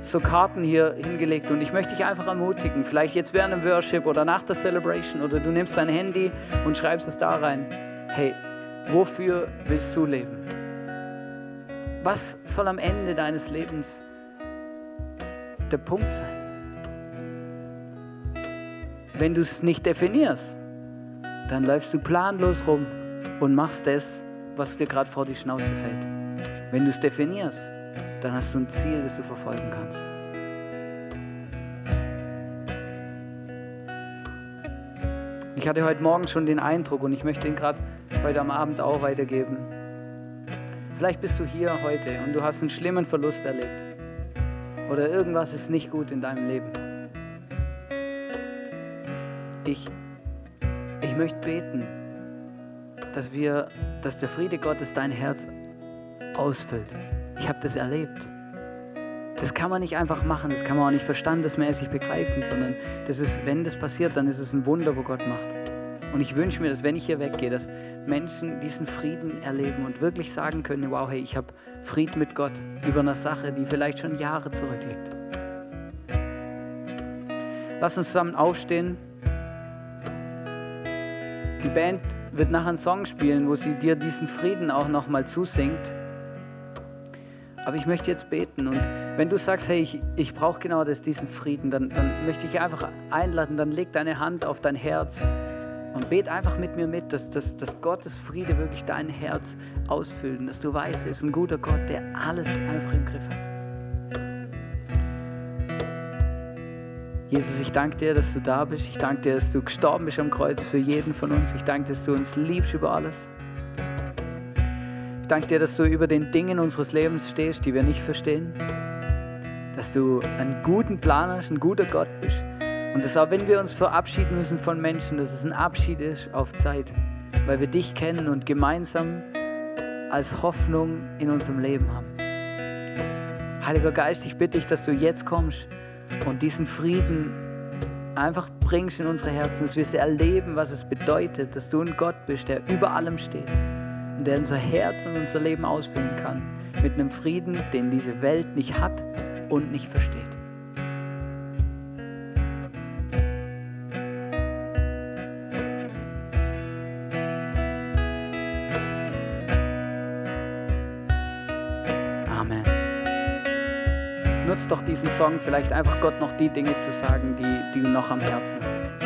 so Karten hier hingelegt und ich möchte dich einfach ermutigen, vielleicht jetzt während dem Worship oder nach der Celebration oder du nimmst dein Handy und schreibst es da rein. Hey, wofür willst du leben? Was soll am Ende deines Lebens der Punkt sein? Wenn du es nicht definierst, dann läufst du planlos rum und machst das, was dir gerade vor die Schnauze fällt. Wenn du es definierst, dann hast du ein Ziel, das du verfolgen kannst. Ich hatte heute Morgen schon den Eindruck und ich möchte ihn gerade heute am Abend auch weitergeben. Vielleicht bist du hier heute und du hast einen schlimmen Verlust erlebt. Oder irgendwas ist nicht gut in deinem Leben. Ich möchte beten, dass wir, dass der Friede Gottes dein Herz ausfüllt. Ich habe das erlebt. Das kann man nicht einfach machen, das kann man auch nicht verstandesmäßig begreifen, sondern das ist, wenn das passiert, dann ist es ein Wunder, wo Gott macht. Und ich wünsche mir, dass wenn ich hier weggehe, dass Menschen diesen Frieden erleben und wirklich sagen können, wow, hey, ich habe Frieden mit Gott über eine Sache, die vielleicht schon Jahre zurückliegt. Lass uns zusammen aufstehen. Die Band wird nachher einen Song spielen, wo sie dir diesen Frieden auch nochmal zusingt. Aber ich möchte jetzt beten und wenn du sagst, hey, ich, ich brauche genau das, diesen Frieden, dann, dann möchte ich einfach einladen, dann leg deine Hand auf dein Herz und bet einfach mit mir mit, dass, dass, dass Gottes Friede wirklich dein Herz ausfüllt und dass du weißt, er ist ein guter Gott, der alles einfach im Griff hat. Jesus, ich danke dir, dass du da bist. Ich danke dir, dass du gestorben bist am Kreuz für jeden von uns. Ich danke dir, dass du uns liebst über alles. Ich danke dir, dass du über den Dingen unseres Lebens stehst, die wir nicht verstehen. Dass du einen guten Plan hast, ein guter Gott bist. Und dass auch wenn wir uns verabschieden müssen von Menschen, dass es ein Abschied ist auf Zeit, weil wir dich kennen und gemeinsam als Hoffnung in unserem Leben haben. Heiliger Geist, ich bitte dich, dass du jetzt kommst und diesen Frieden einfach bringst in unsere Herzen, dass wir es erleben, was es bedeutet, dass du ein Gott bist, der über allem steht und der unser Herz und unser Leben ausfüllen kann mit einem Frieden, den diese Welt nicht hat und nicht versteht. Diesen Song, vielleicht einfach Gott noch die Dinge zu sagen, die, die noch am Herzen ist.